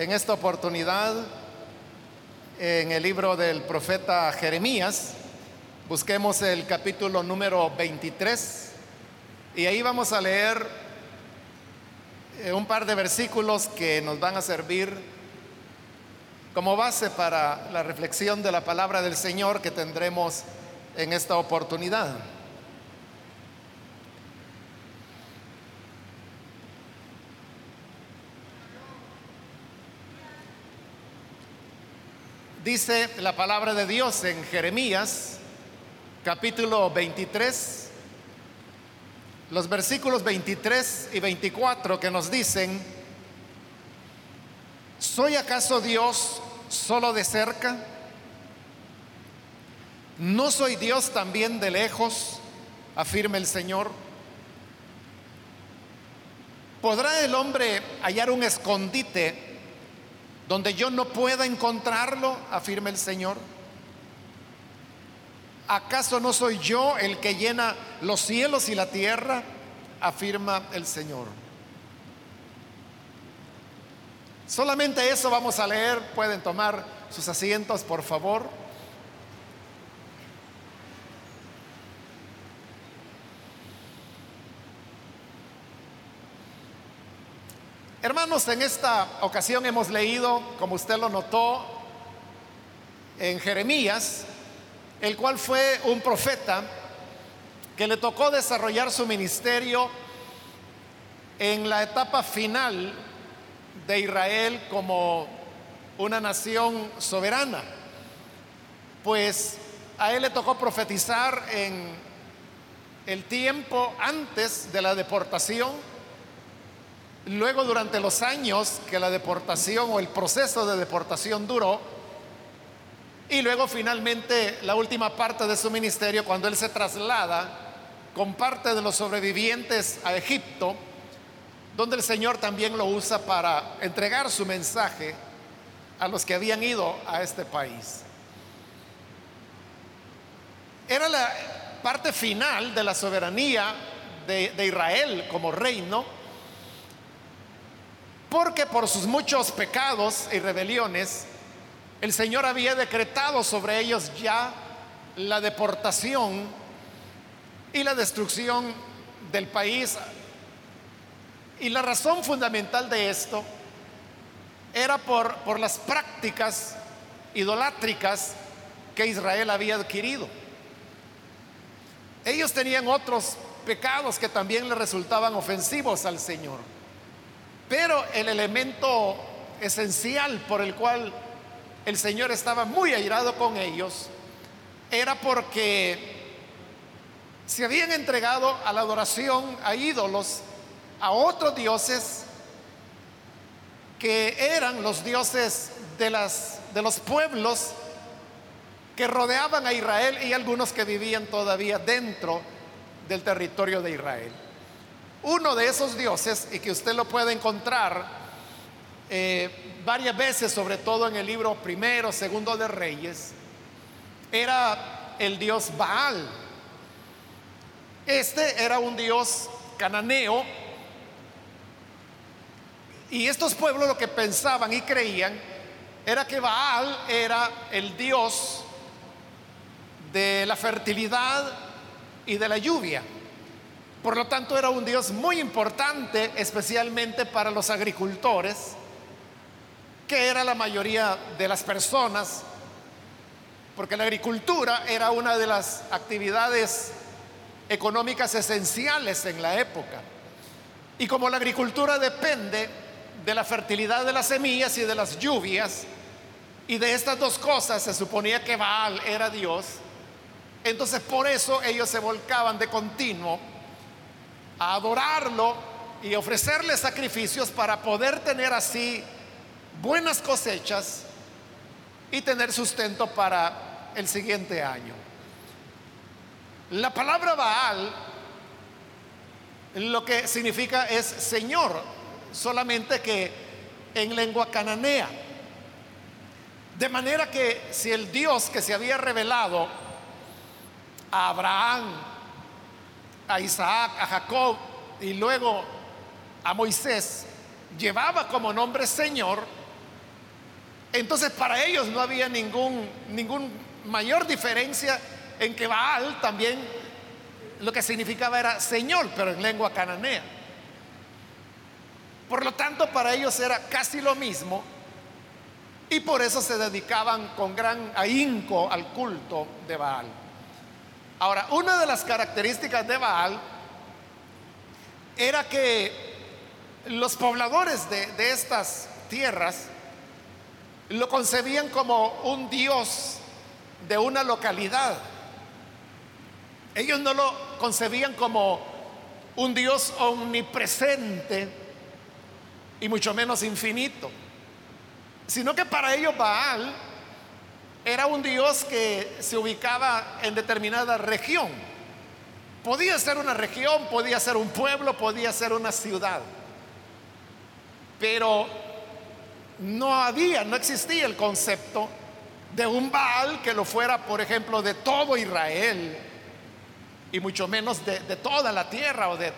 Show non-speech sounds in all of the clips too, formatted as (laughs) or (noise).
en esta oportunidad en el libro del profeta Jeremías. Busquemos el capítulo número 23 y ahí vamos a leer eh, un par de versículos que nos van a servir como base para la reflexión de la palabra del Señor que tendremos en esta oportunidad. Dice la palabra de Dios en Jeremías capítulo 23, los versículos 23 y 24 que nos dicen, ¿soy acaso Dios solo de cerca? ¿No soy Dios también de lejos? afirma el Señor. ¿Podrá el hombre hallar un escondite donde yo no pueda encontrarlo, afirma el Señor. ¿Acaso no soy yo el que llena los cielos y la tierra? afirma el Señor. Solamente eso vamos a leer. Pueden tomar sus asientos, por favor. Hermanos, en esta ocasión hemos leído, como usted lo notó, en Jeremías, el cual fue un profeta que le tocó desarrollar su ministerio en la etapa final de Israel como una nación soberana. Pues a él le tocó profetizar en el tiempo antes de la deportación Luego, durante los años que la deportación o el proceso de deportación duró, y luego finalmente la última parte de su ministerio, cuando él se traslada con parte de los sobrevivientes a Egipto, donde el Señor también lo usa para entregar su mensaje a los que habían ido a este país. Era la parte final de la soberanía de, de Israel como reino porque por sus muchos pecados y rebeliones, el Señor había decretado sobre ellos ya la deportación y la destrucción del país. Y la razón fundamental de esto era por, las prácticas idolátricas que Israel había adquirido. Ellos tenían otros pecados que también le resultaban ofensivos al Señor. Pero el elemento esencial por el cual el Señor estaba muy airado con ellos era porque se habían entregado a la adoración a ídolos, a otros dioses que eran los dioses de, de los pueblos que rodeaban a Israel y algunos que vivían todavía dentro del territorio de Israel. Uno de esos dioses, y que usted lo puede encontrar eh, varias veces, sobre todo en el libro primero, segundo de Reyes, era el dios Baal. Este era un dios cananeo y estos pueblos lo que pensaban y creían era que Baal era el dios de la fertilidad y de la lluvia. Por lo tanto, era un Dios muy importante, especialmente para los agricultores, que era la mayoría de las personas, porque la agricultura era una de las actividades económicas esenciales en la época. Y como la agricultura depende de la fertilidad de las semillas y de las lluvias, y de estas dos cosas se suponía que Baal era Dios, entonces por eso ellos se volcaban de continuo a adorarlo y ofrecerle sacrificios para poder tener así buenas cosechas y tener sustento para el siguiente año. La palabra Baal lo que significa es Señor, solamente que en lengua cananea. De manera que si el Dios que se había revelado a Abraham, a Isaac, a Jacob y luego a Moisés, llevaba como nombre Señor, Entonces para ellos no había ningún, ningún mayor diferencia en que Baal también lo que significaba era Señor, pero en lengua cananea. Por lo tanto, para ellos era casi lo mismo y por eso se dedicaban con gran ahínco al culto de Baal. Ahora, una de las características de Baal era que los pobladores de, estas tierras lo concebían como un dios de una localidad. Ellos no lo concebían como un Dios omnipresente y mucho menos infinito, sino que para ellos Baal era un Dios que se ubicaba en determinada región. Podía ser una región, podía ser un pueblo, podía ser una ciudad. Pero no había, no existía el concepto de un Baal que lo fuera, por ejemplo, de todo Israel y mucho menos de, toda la tierra o de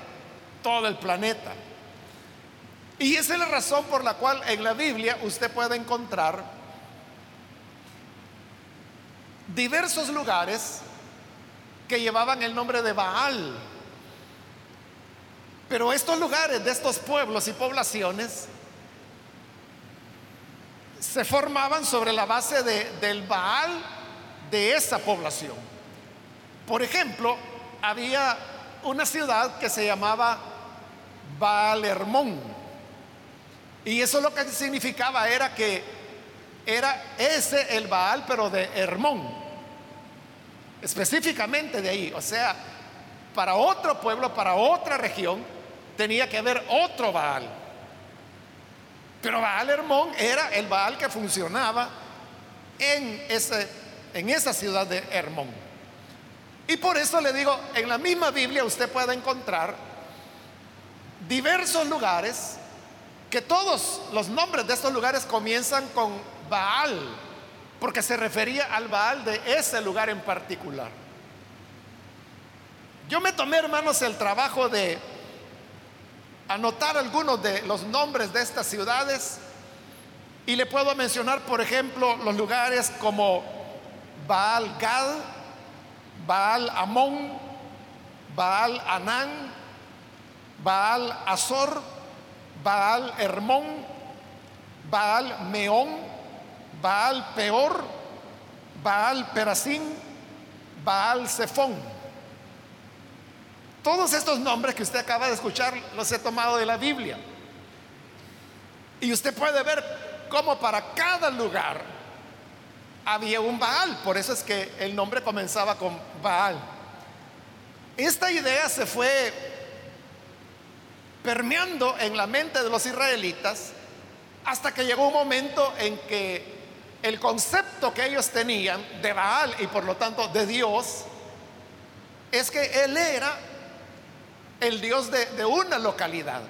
todo el planeta. Y esa es la razón por la cual en la Biblia usted puede encontrar diversos lugares que llevaban el nombre de Baal. Pero estos lugares de estos pueblos y poblaciones se formaban sobre la base del Baal de esa población. Por ejemplo, había una ciudad que se llamaba Baal Hermón. Y eso lo que significaba era que era ese el Baal, pero de Hermón. Específicamente de ahí. O sea, para otro pueblo, para otra región, tenía que haber otro Baal. Pero Baal Hermón era el Baal que funcionaba en, ese, en esa ciudad de Hermón. Y por eso le digo, en la misma Biblia usted puede encontrar diversos lugares que todos los nombres de estos lugares comienzan con Baal, porque se refería al Baal de ese lugar en particular. Yo me tomé, hermanos, el trabajo de anotar algunos de los nombres de estas ciudades y le puedo mencionar, por ejemplo, los lugares como Baal Gad, Baal Amón, Baal Anán, Baal Azor, Baal Hermón, Baal Meón, Baal Peor, Baal Perasín, Baal Sefón. Todos estos nombres que usted acaba de escuchar los he tomado de la Biblia. Y usted puede ver cómo para cada lugar había un Baal. Por eso es que el nombre comenzaba con Baal. Esta idea se fue permeando en la mente de los israelitas hasta que llegó un momento en que el concepto que ellos tenían de Baal y por lo tanto de Dios es que Él era el Dios de, una localidad.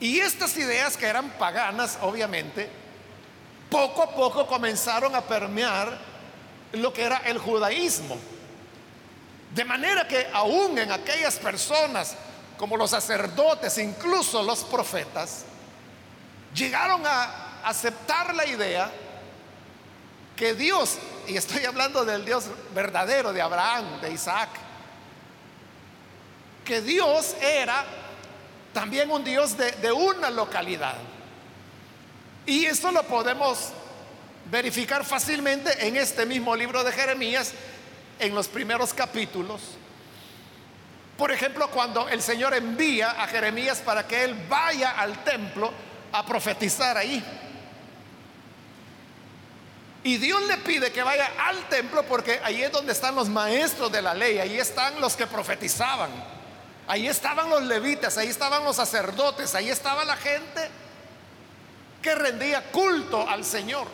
Y estas ideas que eran paganas, obviamente, poco a poco comenzaron a permear lo que era el judaísmo. De manera que aún en aquellas personas, como los sacerdotes, incluso los profetas, llegaron a aceptar la idea que Dios, y estoy hablando del Dios verdadero de Abraham, de Isaac, que Dios era también un Dios de, una localidad. Y esto lo podemos verificar fácilmente en este mismo libro de Jeremías, en los primeros capítulos. Por ejemplo, cuando el Señor envía a Jeremías para que él vaya al templo a profetizar ahí. Y Dios le pide que vaya al templo porque ahí es donde están los maestros de la ley, ahí están los que profetizaban. Ahí estaban los levitas, ahí estaban los sacerdotes, ahí estaba la gente que rendía culto al Señor.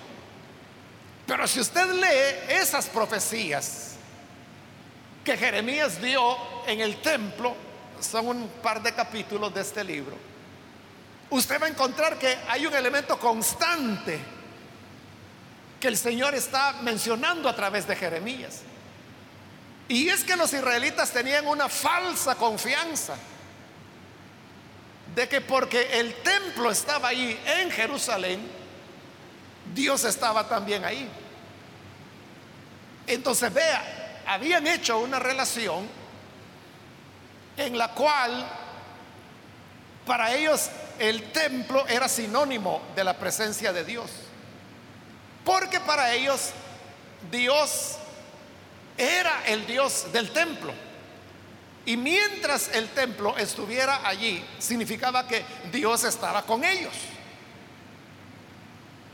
Pero si usted lee esas profecías que Jeremías dio en el templo, son un par de capítulos de este libro, usted va a encontrar que hay un elemento constante que el Señor está mencionando a través de Jeremías. Y es que los israelitas tenían una falsa confianza de que porque el templo estaba ahí en Jerusalén, Dios estaba también ahí. Entonces vea, habían hecho una relación en la cual para ellos el templo era sinónimo de la presencia de Dios. Porque para ellos Dios era el Dios del templo. Y mientras el templo estuviera allí, significaba que Dios estaba con ellos.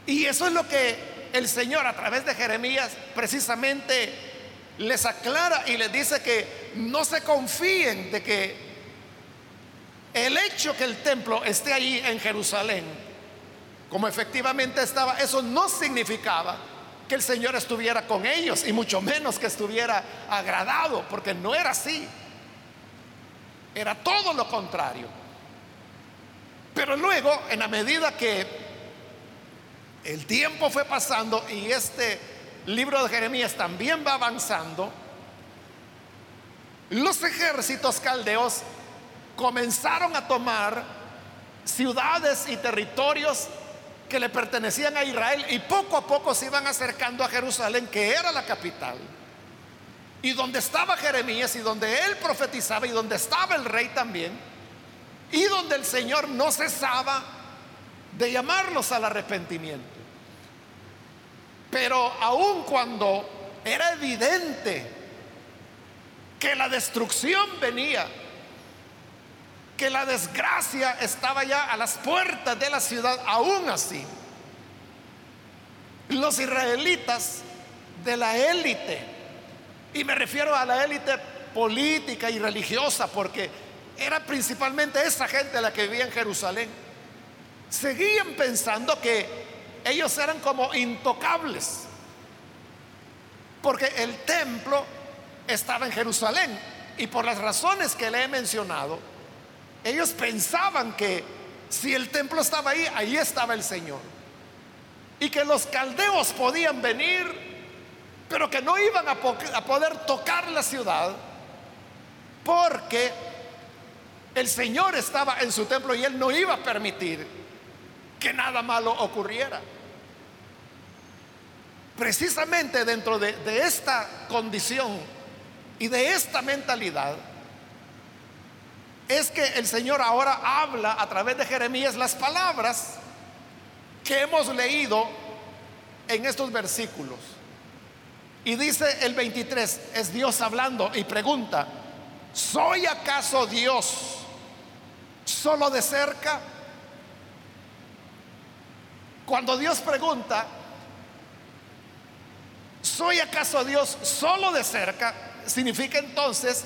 Y eso es lo que el Señor a través de Jeremías precisamente les aclara y les dice que no se confíen de que el hecho que el templo esté allí en Jerusalén, como efectivamente estaba, eso no significaba que el Señor estuviera con ellos y mucho menos que estuviera agradado, porque no era así. Era todo lo contrario. Pero luego, en la medida que el tiempo fue pasando y este libro de Jeremías también va avanzando, los ejércitos caldeos comenzaron a tomar ciudades y territorios que le pertenecían a Israel y poco a poco se iban acercando a Jerusalén, que era la capital. Y donde estaba Jeremías y donde él profetizaba y donde estaba el rey también, y donde el Señor no cesaba de llamarlos al arrepentimiento. Pero aun cuando era evidente que la destrucción venía, que la desgracia estaba ya a las puertas de la ciudad, aún así, los israelitas de la élite, y me refiero a la élite política y religiosa, porque era principalmente esa gente la que vivía en Jerusalén, seguían pensando que ellos eran como intocables, porque el templo estaba en Jerusalén, y por las razones que le he mencionado, ellos pensaban que si el templo estaba ahí, ahí estaba el Señor. Y que los caldeos podían venir, pero que no iban a, poder tocar la ciudad porque el Señor estaba en su templo y Él no iba a permitir que nada malo ocurriera. Precisamente dentro de, esta condición y de esta mentalidad, es que el Señor ahora habla a través de Jeremías las palabras que hemos leído en estos versículos. Y dice el 23, es Dios hablando y pregunta, ¿soy acaso Dios solo de cerca? Cuando Dios pregunta, ¿soy acaso Dios solo de cerca? Significa entonces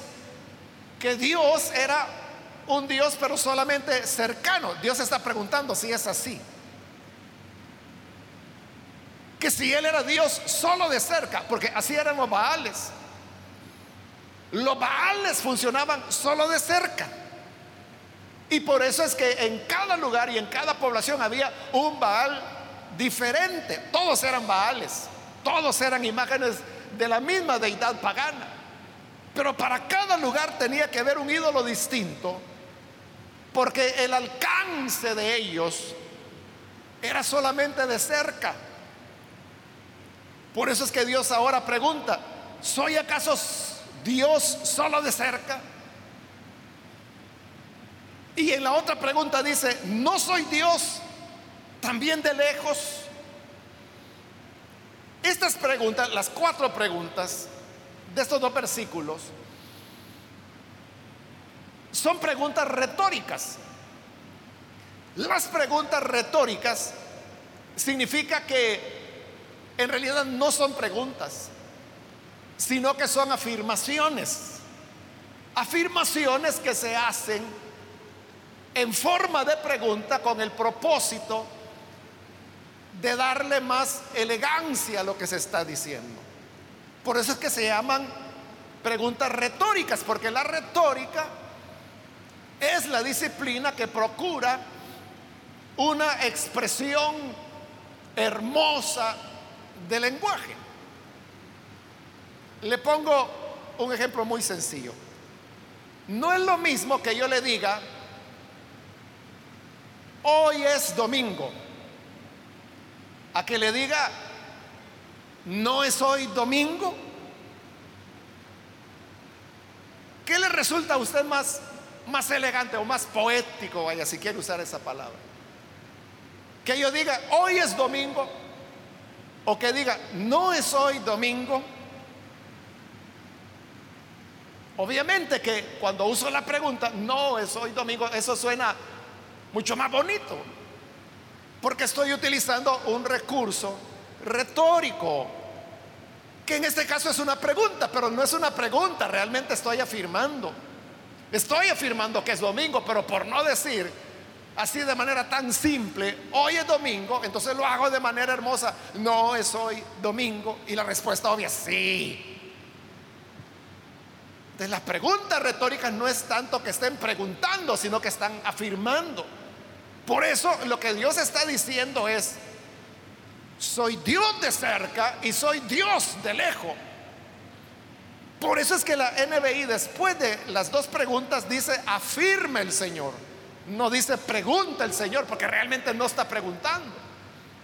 que Dios era un Dios pero solamente cercano. Dios está preguntando si es así. Que si Él era Dios solo de cerca, porque así eran los Baales. Los Baales funcionaban solo de cerca. Y por eso es que en cada lugar y en cada población había un Baal diferente. Todos eran Baales. Todos eran imágenes de la misma deidad pagana. Pero para cada lugar tenía que haber un ídolo distinto porque el alcance de ellos era solamente de cerca. Por eso es que Dios ahora pregunta, ¿soy acaso Dios solo de cerca? Y en la otra pregunta dice, ¿no soy Dios también de lejos? Estas preguntas, las cuatro preguntas de estos dos versículos, son preguntas retóricas. Las preguntas retóricas significa que en realidad no son preguntas, sino que son afirmaciones. Afirmaciones que se hacen en forma de pregunta con el propósito de darle más elegancia a lo que se está diciendo. Por eso es que se llaman preguntas retóricas, porque la retórica es la disciplina que procura una expresión hermosa de lenguaje. Le pongo un ejemplo muy sencillo. No es lo mismo que yo le diga, hoy es domingo, a que le diga, no es hoy domingo? ¿Qué le resulta a usted más, más elegante o más poético, vaya, si quiere usar esa palabra? Que yo diga, hoy es domingo, o que diga, no es hoy domingo. Obviamente que cuando uso la pregunta, no es hoy domingo, eso suena mucho más bonito, porque estoy utilizando un recurso retórico, que en este caso es una pregunta, pero no es una pregunta, realmente estoy afirmando. Estoy afirmando que es domingo, pero por no decir así de manera tan simple, hoy es domingo, entonces lo hago de manera hermosa, no es hoy domingo, y la respuesta obvia, sí. Entonces las preguntas retóricas no es tanto que estén preguntando, sino que están afirmando. Por eso lo que Dios está diciendo es, soy Dios de cerca y soy Dios de lejos. Por eso es que la NBI después de las dos preguntas dice, afirma el Señor. No dice, pregunta el Señor, porque realmente no está preguntando.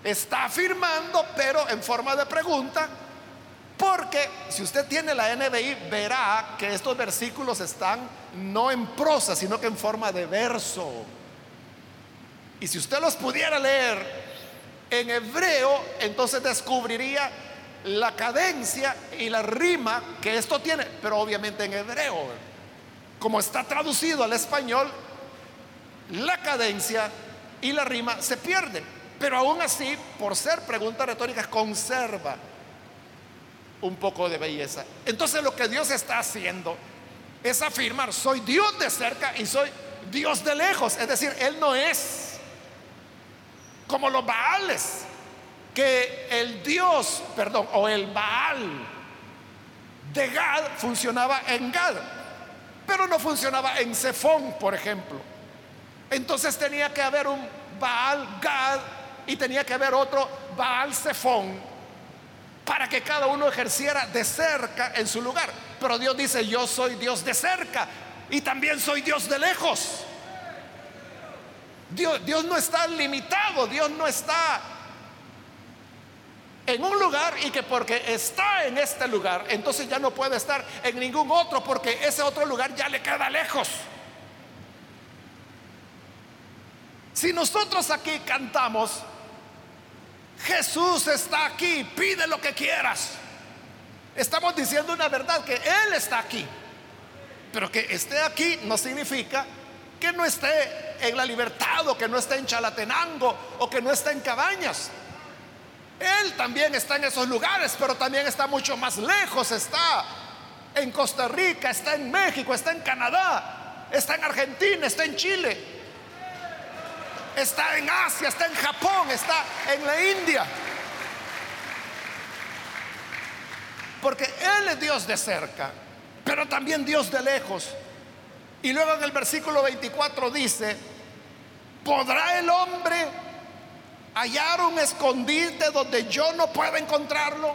Está afirmando, pero en forma de pregunta, porque si usted tiene la NBI, verá que estos versículos están no en prosa, sino que en forma de verso. Y si usted los pudiera leer en hebreo, entonces descubriría la cadencia y la rima que esto tiene, pero obviamente en hebreo. Como está traducido al español, la cadencia y la rima se pierden. Pero aún así, por ser pregunta retórica, conserva un poco de belleza. Entonces lo que Dios está haciendo es afirmar, soy Dios de cerca y soy Dios de lejos. Es decir, Él no es como los Baales, que el Dios, perdón, o el Baal de Gad funcionaba en Gad, pero no funcionaba en Sefón, por ejemplo. Entonces tenía que haber un Baal Gad y tenía que haber otro Baal Sefón para que cada uno ejerciera de cerca en su lugar. Pero Dios dice, yo soy Dios de cerca y también soy Dios de lejos. Dios, no está limitado, Dios no está en un lugar y que porque está en este lugar, entonces ya no puede estar en ningún otro porque ese otro lugar ya le queda lejos. Si nosotros aquí cantamos, Jesús está aquí, pide lo que quieras. Estamos diciendo una verdad, que Él está aquí. Pero que esté aquí no significa que no esté en la libertad o que no esté en Chalatenango o que no esté en Cabañas. Él también está en esos lugares, pero también está mucho más lejos. Está en Costa Rica, está en México, está en Canadá, está en Argentina, está en Chile, está en Asia, está en Japón, está en la India. Porque Él es Dios de cerca, pero también Dios de lejos. Y luego en el versículo 24 dice, ¿podrá el hombre hallar un escondite donde yo no pueda encontrarlo?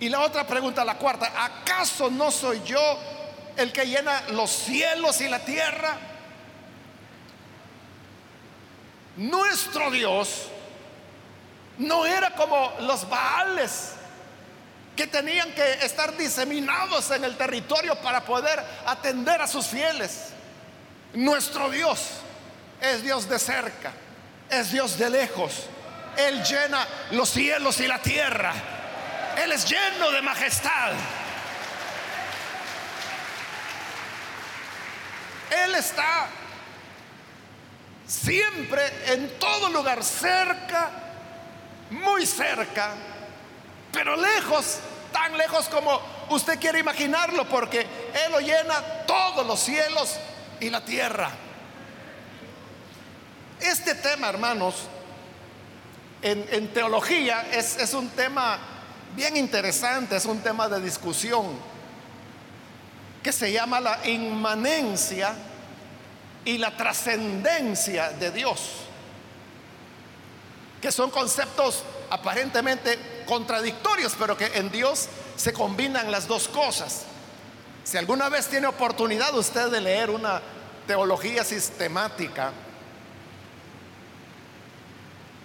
Y la otra pregunta, la cuarta, ¿acaso no soy yo el que llena los cielos y la tierra? Nuestro Dios no era como los Baales que tenían que estar diseminados en el territorio para poder atender a sus fieles. Nuestro Dios es Dios de cerca, es Dios de lejos. Él llena los cielos y la tierra. Él es lleno de majestad. Él está siempre en todo lugar, cerca, muy cerca pero lejos, tan lejos como usted quiere imaginarlo, porque Él lo llena todos los cielos y la tierra. Este tema, hermanos, en, teología es, un tema bien interesante, es un tema de discusión que se llama la inmanencia y la trascendencia de Dios, que son conceptos aparentemente contradictorios, pero que en Dios se combinan las dos cosas. Si alguna vez tiene oportunidad usted de leer una teología sistemática,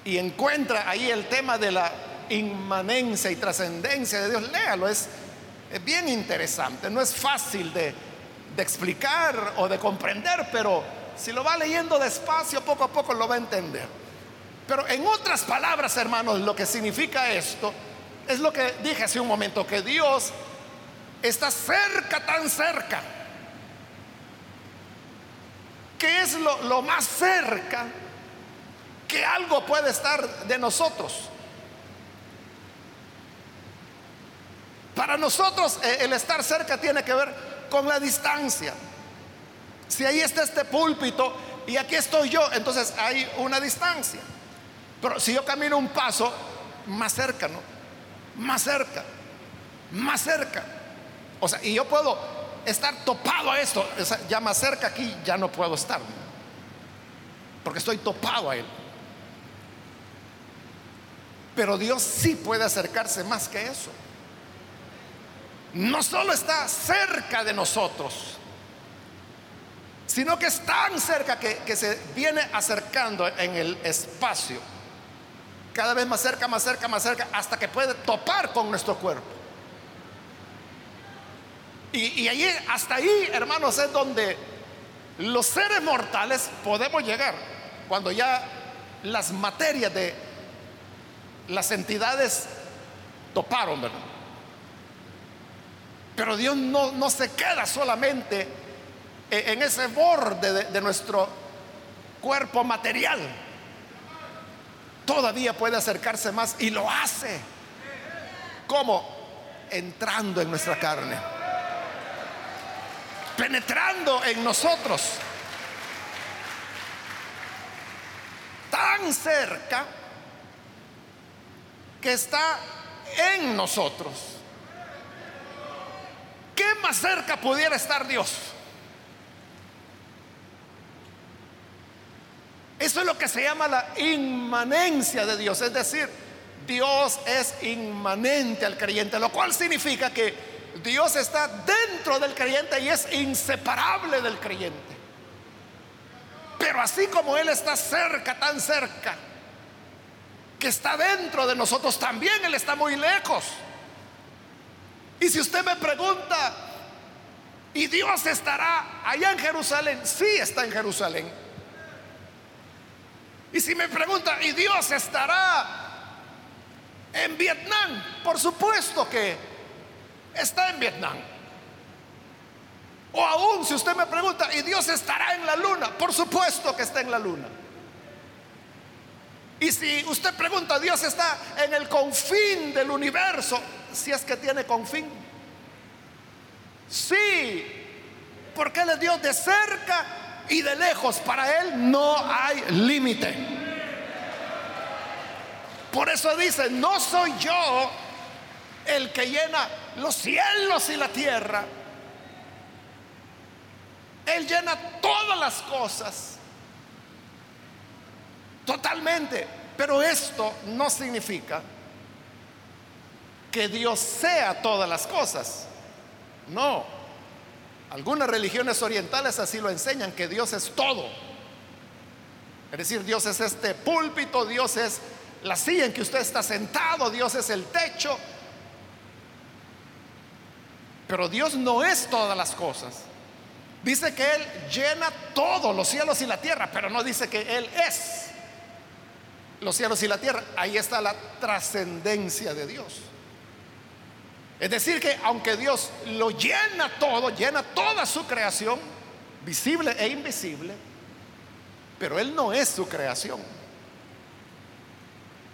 y encuentra ahí el tema de la inmanencia y trascendencia de Dios, léalo, es, bien interesante, no es fácil de, de explicar o de comprender, pero si lo va leyendo despacio, poco a poco lo va a entender. Pero en otras palabras, hermanos, lo que significa esto es lo que dije hace un momento, que Dios está cerca, tan cerca, que es lo, lo más cerca que algo puede estar de nosotros. Para nosotros eh, el estar cerca tiene que ver con la distancia. Si ahí está este púlpito y aquí estoy yo, entonces hay una distancia. Pero si yo camino un paso, más cerca, ¿no? Más cerca, más cerca. O sea, y yo puedo estar topado a esto, ya más cerca aquí ya no puedo estar, porque estoy topado a él. Pero Dios sí puede acercarse más que eso. No solo está cerca de nosotros, sino que es tan cerca que, que se viene acercando en el espacio. Cada vez más cerca, más cerca, más cerca, hasta que puede topar con nuestro cuerpo. Y, y hasta ahí, hermanos, es donde los seres mortales podemos llegar. Cuando ya las materias de las entidades toparon, ¿verdad? Pero Dios no, no se queda solamente en ese borde de, de nuestro cuerpo material. Todavía puede acercarse más y lo hace. ¿Cómo? Entrando en nuestra carne. Penetrando en nosotros. Tan cerca que está en nosotros. ¿Qué más cerca pudiera estar Dios? Eso es lo que se llama la inmanencia de Dios, es decir, Dios es inmanente al creyente, lo cual significa que Dios está dentro del creyente y es inseparable del creyente. Pero así como Él está cerca, tan cerca, que está dentro de nosotros, también Él está muy lejos. Y si usted me pregunta, ¿y Dios estará allá en Jerusalén? Sí, está en Jerusalén. Y si me pregunta, ¿y Dios estará en Vietnam? Por supuesto que está en Vietnam. O aún si usted me pregunta, ¿y Dios estará en la luna? Por supuesto que está en la luna. Y si usted pregunta, Dios está en el confín del universo, si es que tiene confín. Sí, porque Él es Dios de cerca y de lejos. Para Él no hay límite. Por eso dice, no soy yo el que llena los cielos y la tierra. Él llena todas las cosas. Totalmente. Pero esto no significa que Dios sea todas las cosas. No. Algunas religiones orientales así lo enseñan, que Dios es todo. Es decir, Dios es este púlpito, Dios es la silla en que usted está sentado, Dios es el techo. Pero Dios no es todas las cosas. Dice que Él llena todos los cielos y la tierra, pero no dice que Él es los cielos y la tierra. Ahí está la trascendencia de Dios. Es decir, que aunque Dios lo llena todo, llena toda su creación, visible e invisible, pero Él no es su creación.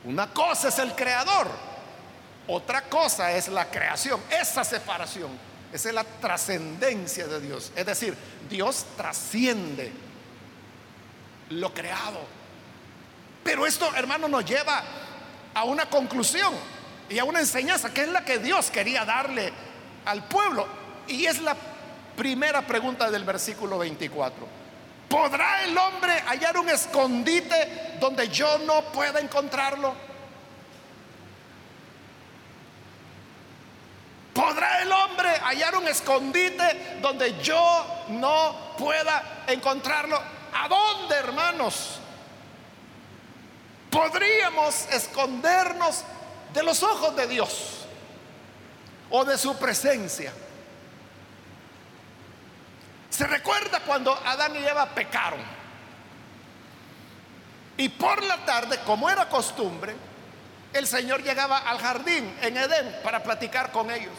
Una cosa es el creador, otra cosa es la creación, esa separación, esa es la trascendencia de Dios. Es decir, Dios trasciende lo creado. Pero esto, hermano, nos lleva a una conclusión y a una enseñanza, que es la que Dios quería darle al pueblo. Y es la primera pregunta del versículo 24. ¿Podrá el hombre hallar un escondite donde yo no pueda encontrarlo? ¿Podrá el hombre hallar un escondite donde yo no pueda encontrarlo? ¿A dónde, hermanos? Podríamos escondernos de los ojos de Dios o de su presencia. Se recuerda cuando Adán y Eva pecaron. Y por la tarde, como era costumbre, el Señor llegaba al jardín en Edén para platicar con ellos.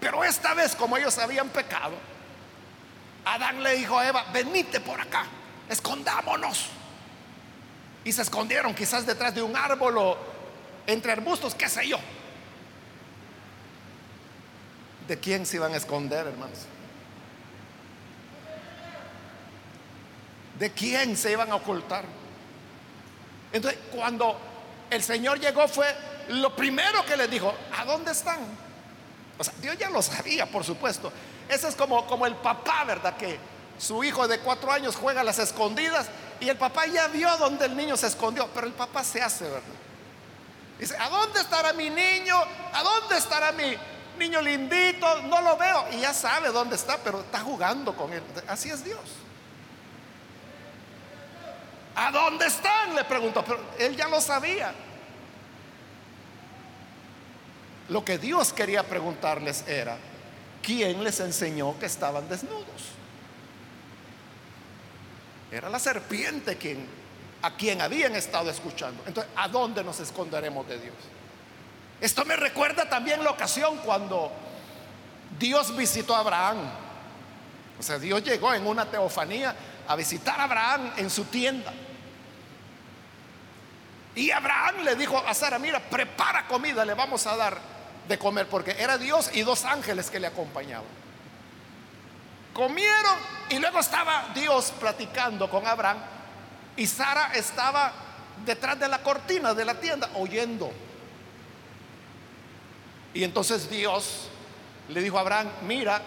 Pero esta vez, como ellos habían pecado, Adán le dijo a Eva, venite por acá, escondámonos. Y se escondieron quizás detrás de un árbol o entre arbustos, qué sé yo. ¿De quién se iban a esconder, hermanos? ¿De quién se iban a ocultar? Entonces, cuando el Señor llegó fue lo primero que les dijo, ¿a dónde están? O sea, Dios ya lo sabía, por supuesto. Ese es como, como el papá, ¿verdad? Que su hijo de cuatro años juega a las escondidas y el papá ya vio dónde el niño se escondió, pero el papá se hace, ¿verdad? Dice, ¿a dónde estará mi niño? ¿A dónde estará mi niño lindito? No lo veo. Y ya sabe dónde está, pero está jugando con él. Así es Dios. ¿A dónde están? Le preguntó, pero él ya lo sabía. Lo que Dios quería preguntarles era, ¿quién les enseñó que estaban desnudos? Era la serpiente a quien habían estado escuchando. Entonces, ¿a dónde nos esconderemos de Dios? Esto me recuerda también la ocasión cuando Dios visitó a Abraham. O sea, Dios llegó en una teofanía a visitar a Abraham en su tienda. Y Abraham le dijo a Sara, mira, prepara comida, le vamos a dar de comer, porque era Dios y dos ángeles que le acompañaban. Comieron y luego estaba Dios platicando con Abraham y Sara estaba detrás de la cortina de la tienda oyendo. Y entonces Dios le dijo a Abraham, mira,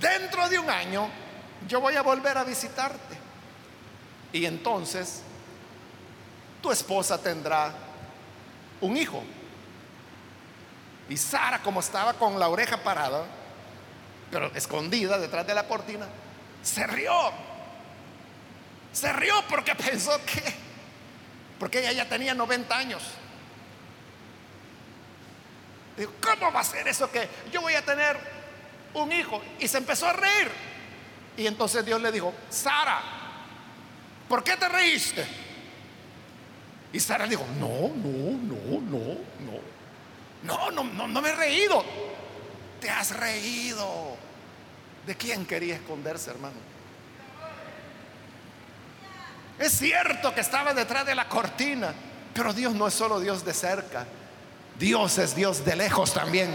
dentro de un año yo voy a volver a visitarte. Y entonces tu esposa tendrá un hijo. Y Sara, como estaba con la oreja parada, pero escondida detrás de la cortina, se rió. Se rió porque (laughs) pensó que, porque ella ya tenía 90 años. Dijo, ¿cómo va a ser eso que yo voy a tener un hijo? Y se empezó a reír. Y entonces Dios le dijo, Sara, ¿por qué te reíste? Y Sara dijo, no, no, no, no, no. No, no, no, no me he reído. Te has reído. ¿De quién quería esconderse, hermano? Es cierto que estaba detrás de la cortina, pero Dios no es solo Dios de cerca. Dios es Dios de lejos también.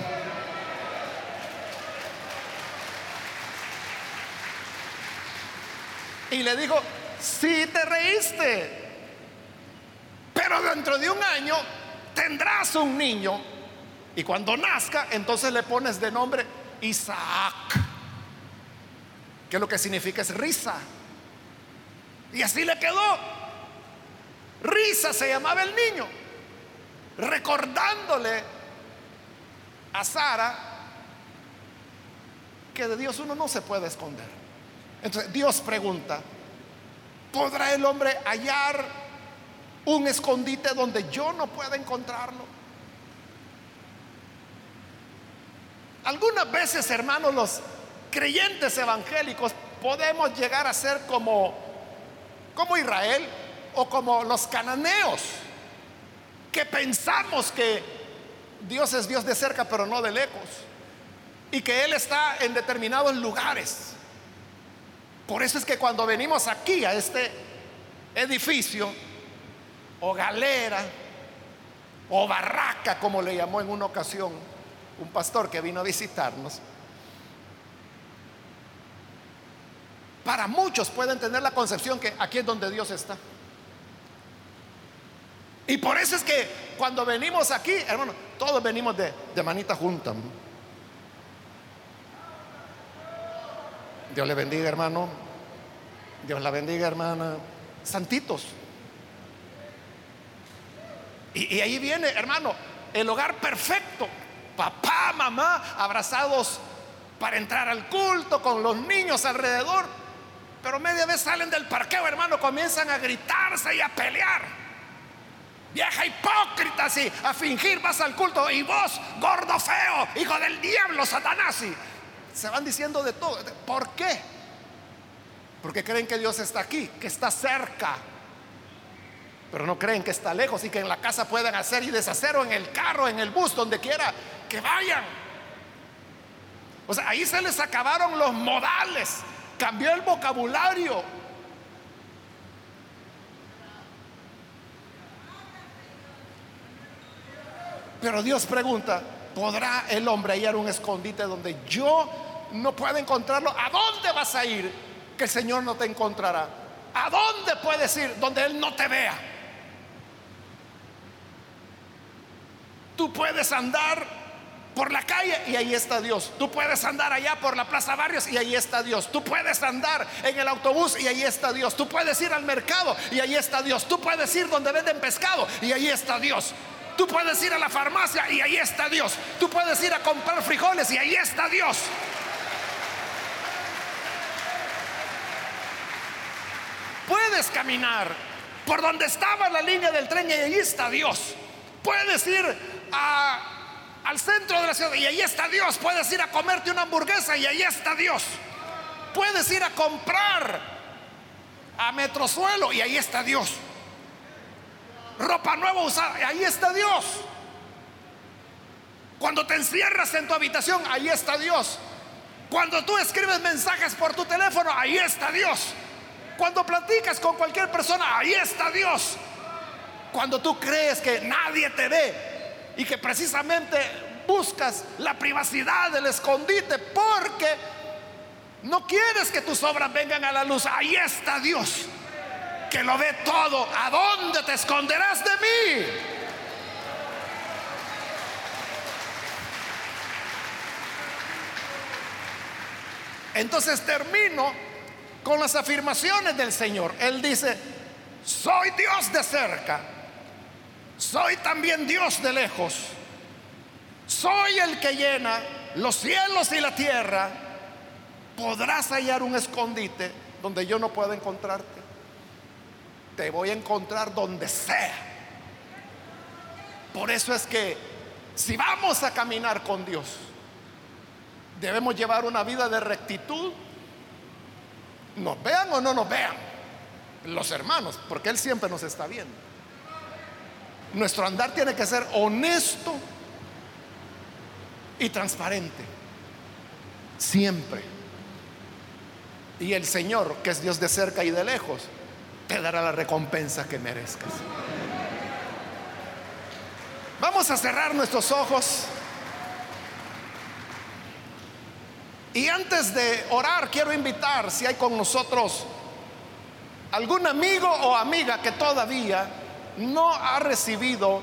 Y le dijo, sí te reíste, pero dentro de un año tendrás un niño y cuando nazca, entonces le pones de nombre Isaac, que lo que significa es risa. Y así le quedó. Risa se llamaba el niño, recordándole a Sara que de Dios uno no se puede esconder. Entonces Dios pregunta, ¿podrá el hombre hallar un escondite donde yo no pueda encontrarlo. Algunas veces, hermanos, los creyentes evangélicos podemos llegar a ser como, como Israel o como los cananeos, que pensamos que Dios es Dios de cerca, pero no de lejos, y que Él está en determinados lugares. Por eso es que cuando venimos aquí a este edificio, o galera o barraca, como le llamó en una ocasión un pastor que vino a visitarnos. Para muchos pueden tener la concepción que aquí es donde Dios está. Y por eso es que cuando venimos aquí, hermano, todos venimos de, manita junta. Dios le bendiga, hermano. Dios la bendiga, hermana. Santitos. Y, ahí viene, hermano, el hogar perfecto. Papá, mamá, abrazados para entrar al culto con los niños alrededor. Pero media vez salen del parqueo, hermano, comienzan a gritarse y a pelear. Vieja hipócrita, así, a fingir vas al culto. Y vos, gordo feo, hijo del diablo, Satanás. se van diciendo de todo. ¿Por qué? Porque creen que Dios está aquí, que está cerca. Pero no creen que está lejos y que en la casa puedan hacer y deshacer o en el carro, en el bus, donde quiera que vayan. O sea, ahí se les acabaron los modales, cambió el vocabulario. Pero Dios pregunta, ¿podrá el hombre hallar un escondite donde yo no pueda encontrarlo? ¿A dónde vas a ir que el Señor no te encontrará? ¿A dónde puedes ir donde Él no te vea? Tú puedes andar por la calle y ahí está Dios. Tú puedes andar allá por la Plaza Barrios y ahí está Dios. Tú puedes andar en el autobús y ahí está Dios. Tú puedes ir al mercado y ahí está Dios. Tú puedes ir donde venden pescado y ahí está Dios. Tú puedes ir a la farmacia y ahí está Dios. Tú puedes ir a comprar frijoles y ahí está Dios. Puedes caminar por donde estaba la línea del tren y ahí está Dios. Puedes ir al centro de la ciudad y ahí está Dios. Puedes ir a comerte una hamburguesa y ahí está Dios. Puedes ir a comprar a Metrosuelo y ahí está Dios ropa nueva usada, ahí está Dios. Cuando te encierras en tu habitación, ahí está Dios. Cuando tú escribes mensajes por tu teléfono, ahí está Dios. Cuando platicas con cualquier persona, ahí está Dios. Cuando tú crees que nadie te ve y que precisamente buscas la privacidad del escondite porque no quieres que tus obras vengan a la luz, ahí está Dios que lo ve todo. ¿A dónde te esconderás de mí? Entonces termino con las afirmaciones del Señor. Él dice, soy Dios de cerca, soy también Dios de lejos, soy el que llena los cielos y la tierra. Podrás hallar un escondite donde yo no pueda encontrarte te voy a encontrar donde sea. Por eso es que si vamos a caminar con Dios, debemos llevar una vida de rectitud. Nos vean o no nos vean los hermanos, porque Él siempre nos está viendo. Nuestro andar tiene que ser honesto y transparente. Siempre. Y el Señor, que es Dios de cerca y de lejos, te dará la recompensa que merezcas. Vamos a cerrar nuestros ojos. Y antes de orar, quiero invitar si hay con nosotros algún amigo o amiga que todavía no ha recibido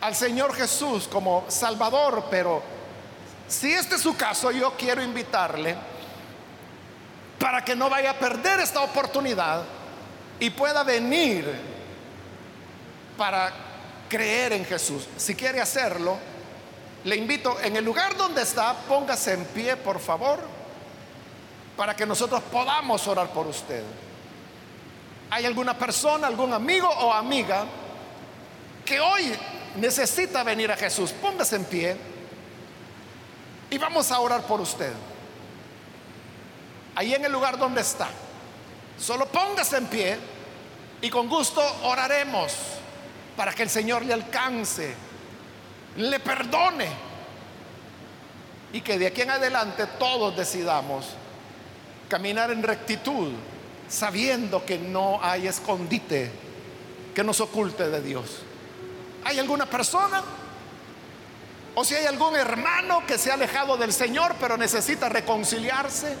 al Señor Jesús como Salvador, pero si este es su caso, yo quiero invitarle para que no vaya a perder esta oportunidad y pueda venir para creer en Jesús. Si quiere hacerlo, le invito en el lugar donde está, póngase en pie, por favor, para que nosotros podamos orar por usted. ¿Hay alguna persona, algún amigo o amiga que hoy necesita venir a Jesús? Póngase en pie y vamos a orar por usted. Ahí en el lugar donde está. Solo póngase en pie y con gusto oraremos para que el Señor le alcance, le perdone y que de aquí en adelante todos decidamos caminar en rectitud, sabiendo que no hay escondite que nos oculte de Dios. ¿Hay alguna persona? O si hay algún hermano que se ha alejado del Señor pero necesita reconciliarse,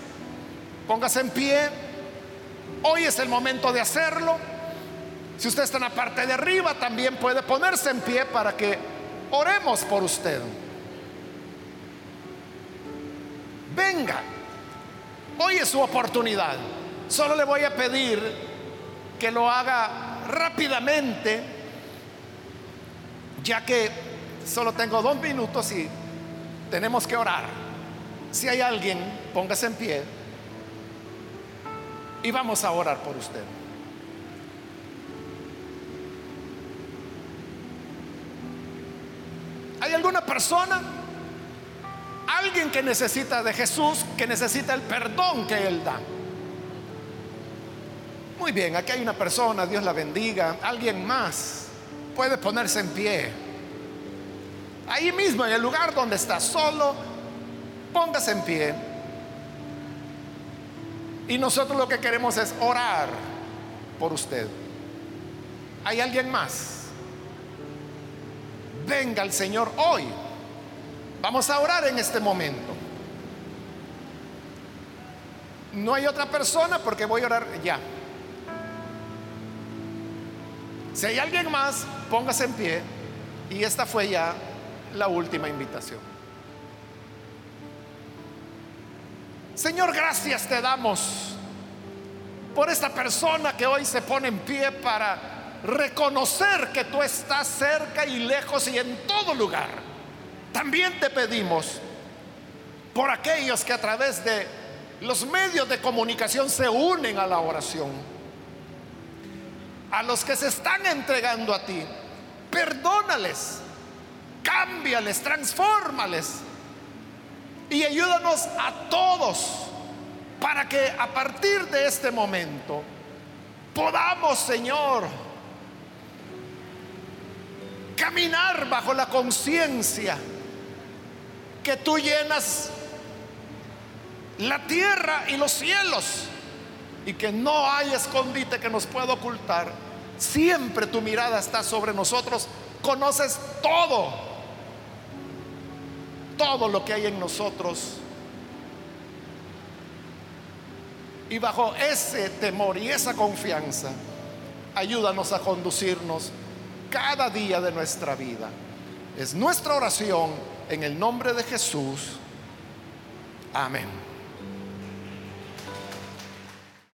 póngase en pie Hoy es el momento de hacerlo. Si usted está en la parte de arriba, también puede ponerse en pie para que oremos por usted. Venga, hoy es su oportunidad. Solo le voy a pedir que lo haga rápidamente, ya que solo tengo dos minutos y tenemos que orar. Si hay alguien, póngase en pie y vamos a orar por usted. ¿Hay alguna persona? Alguien que necesita de Jesús, que necesita el perdón que Él da. Muy bien, aquí hay una persona, Dios la bendiga. Alguien más puede ponerse en pie. Ahí mismo, en el lugar donde está solo, póngase en pie. Y nosotros lo que queremos es orar por usted. ¿Hay alguien más? Venga el Señor hoy. Vamos a orar en este momento. No hay otra persona porque voy a orar ya. Si hay alguien más, póngase en pie. Y esta fue ya la última invitación. Señor, gracias te damos por esta persona que hoy se pone en pie para reconocer que tú estás cerca y lejos y en todo lugar. También te pedimos por aquellos que a través de los medios de comunicación se unen a la oración a los que se están entregando a ti, perdónales, cámbiales, transfórmales y ayúdanos a todos para que a partir de este momento podamos, Señor, caminar bajo la conciencia que tú llenas la tierra y los cielos y que no hay escondite que nos pueda ocultar. Siempre tu mirada está sobre nosotros. Conoces todo, todo lo que hay en nosotros. Y bajo ese temor y esa confianza, ayúdanos a conducirnos cada día de nuestra vida. Es nuestra oración en el nombre de Jesús. Amén.